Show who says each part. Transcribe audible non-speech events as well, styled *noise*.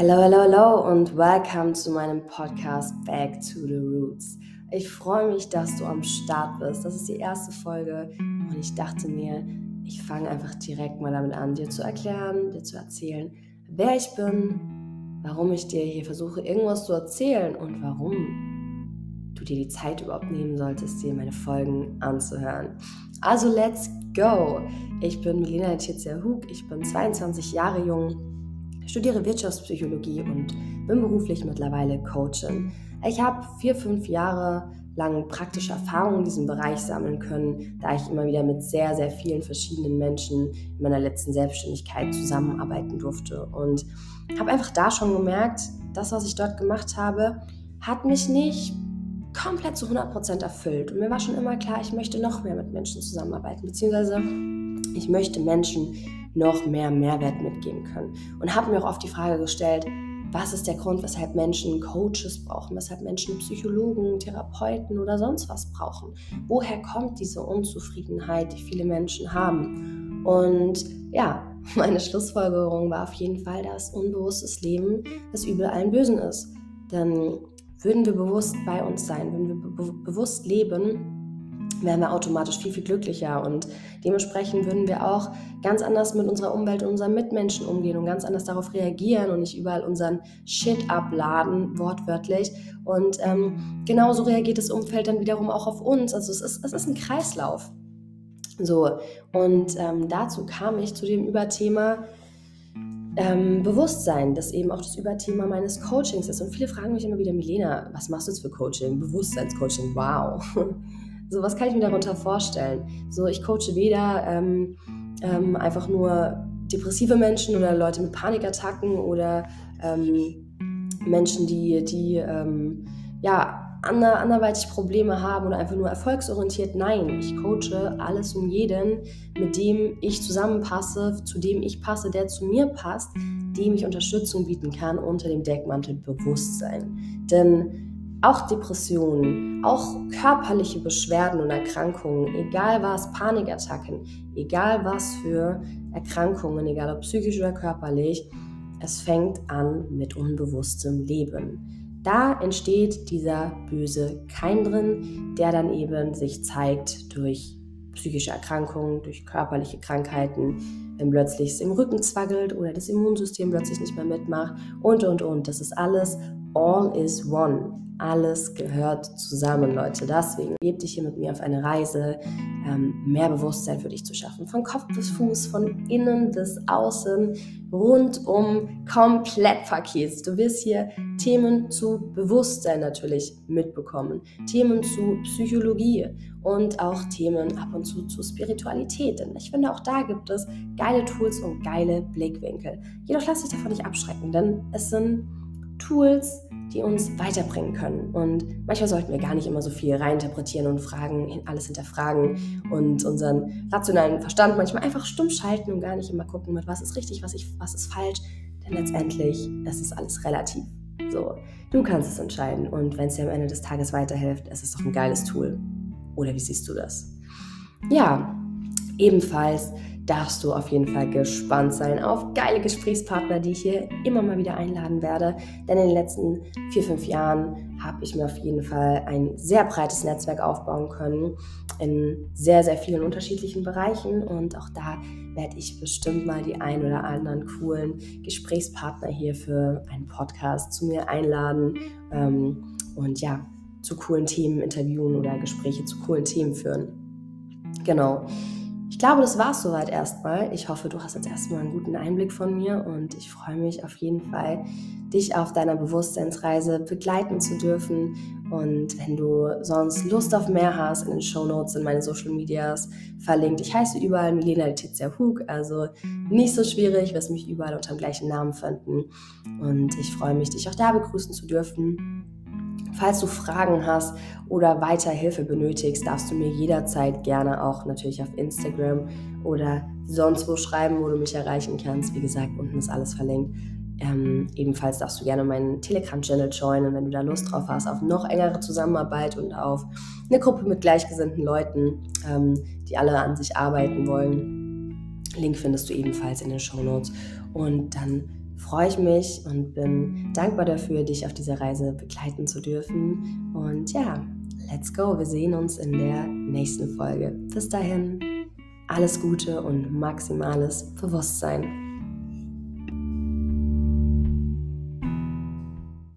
Speaker 1: Hello, hello, hello und welcome zu meinem Podcast Back to the Roots. Ich freue mich, dass du am Start bist. Das ist die erste Folge und ich dachte mir, ich fange einfach direkt mal damit an, dir zu erklären, dir zu erzählen, wer ich bin, warum ich dir hier versuche, irgendwas zu erzählen und warum du dir die Zeit überhaupt nehmen solltest, dir meine Folgen anzuhören. Also let's go! Ich bin Milena Letizia Hug, ich bin 22 Jahre jung studiere Wirtschaftspsychologie und bin beruflich mittlerweile Coachin. Ich habe vier, fünf Jahre lang praktische Erfahrungen in diesem Bereich sammeln können, da ich immer wieder mit sehr, sehr vielen verschiedenen Menschen in meiner letzten Selbstständigkeit zusammenarbeiten durfte. Und habe einfach da schon gemerkt, das, was ich dort gemacht habe, hat mich nicht komplett zu 100% erfüllt. Und mir war schon immer klar, ich möchte noch mehr mit Menschen zusammenarbeiten, beziehungsweise ich möchte Menschen noch mehr Mehrwert mitgeben können. Und habe mir auch oft die Frage gestellt, was ist der Grund, weshalb Menschen Coaches brauchen, weshalb Menschen Psychologen, Therapeuten oder sonst was brauchen? Woher kommt diese Unzufriedenheit, die viele Menschen haben? Und ja, *laughs* meine Schlussfolgerung war auf jeden Fall, dass unbewusstes Leben das Übel allen Bösen ist. Denn würden wir bewusst bei uns sein, würden wir be bewusst leben, wären wir automatisch viel, viel glücklicher und dementsprechend würden wir auch ganz anders mit unserer Umwelt und unseren Mitmenschen umgehen und ganz anders darauf reagieren und nicht überall unseren Shit abladen, wortwörtlich. Und ähm, genauso reagiert das Umfeld dann wiederum auch auf uns. Also es ist, es ist ein Kreislauf. So, und ähm, dazu kam ich zu dem Überthema, ähm, Bewusstsein, das eben auch das Überthema meines Coachings ist. Und viele fragen mich immer wieder, Milena, was machst du jetzt für Coaching? Bewusstseinscoaching, wow. *laughs* So, was kann ich mir darunter vorstellen? So, ich coache weder ähm, ähm, einfach nur depressive Menschen oder Leute mit Panikattacken oder ähm, Menschen, die, die ähm, ja, ander, anderweitig Probleme haben oder einfach nur erfolgsorientiert. Nein, ich coache alles und jeden, mit dem ich zusammenpasse, zu dem ich passe, der zu mir passt, dem ich Unterstützung bieten kann unter dem Deckmantel Bewusstsein. Denn auch Depressionen, auch körperliche Beschwerden und Erkrankungen, egal was, Panikattacken, egal was für Erkrankungen, egal ob psychisch oder körperlich, es fängt an mit unbewusstem Leben. Da entsteht dieser böse Keim drin, der dann eben sich zeigt durch psychische Erkrankungen, durch körperliche Krankheiten, wenn plötzlich es im Rücken zwaggelt oder das Immunsystem plötzlich nicht mehr mitmacht und, und, und. Das ist alles all is one. Alles gehört zusammen, Leute. Deswegen gebe dich hier mit mir auf eine Reise, ähm, mehr Bewusstsein für dich zu schaffen. Von Kopf bis Fuß, von innen bis außen, rundum, komplett Paket. Du wirst hier Themen zu Bewusstsein natürlich mitbekommen, Themen zu Psychologie und auch Themen ab und zu zu Spiritualität. Denn ich finde, auch da gibt es geile Tools und geile Blickwinkel. Jedoch lass dich davon nicht abschrecken, denn es sind Tools, die uns weiterbringen können. Und manchmal sollten wir gar nicht immer so viel reininterpretieren und fragen, alles hinterfragen und unseren rationalen Verstand manchmal einfach stumm schalten und gar nicht immer gucken, mit was ist richtig, was, ich, was ist falsch. Denn letztendlich, es ist alles relativ. So, du kannst es entscheiden. Und wenn es dir am Ende des Tages weiterhilft, es ist doch ein geiles Tool. Oder wie siehst du das? Ja, ebenfalls darfst du auf jeden Fall gespannt sein auf geile Gesprächspartner, die ich hier immer mal wieder einladen werde. Denn in den letzten vier, fünf Jahren habe ich mir auf jeden Fall ein sehr breites Netzwerk aufbauen können in sehr, sehr vielen unterschiedlichen Bereichen. Und auch da werde ich bestimmt mal die ein oder anderen coolen Gesprächspartner hier für einen Podcast zu mir einladen. Ähm, und ja, zu coolen Themen interviewen oder Gespräche zu coolen Themen führen. Genau. Ich glaube, das war es soweit erstmal. Ich hoffe, du hast jetzt erstmal einen guten Einblick von mir und ich freue mich auf jeden Fall, dich auf deiner Bewusstseinsreise begleiten zu dürfen. Und wenn du sonst Lust auf mehr hast, in den Show Notes in meine Social Medias verlinkt. Ich heiße überall Milena Letizia Hug, also nicht so schwierig, wirst mich überall unter dem gleichen Namen finden. Und ich freue mich, dich auch da begrüßen zu dürfen. Falls du Fragen hast oder weiter Hilfe benötigst, darfst du mir jederzeit gerne auch natürlich auf Instagram oder sonst wo schreiben, wo du mich erreichen kannst. Wie gesagt, unten ist alles verlinkt. Ähm, ebenfalls darfst du gerne meinen Telegram-Channel joinen, wenn du da Lust drauf hast, auf noch engere Zusammenarbeit und auf eine Gruppe mit gleichgesinnten Leuten, ähm, die alle an sich arbeiten wollen. Link findest du ebenfalls in den Show Notes. Und dann freue ich mich und bin dankbar dafür, dich auf dieser Reise begleiten zu dürfen. Und ja, let's go. Wir sehen uns in der nächsten Folge. Bis dahin, alles Gute und maximales Bewusstsein.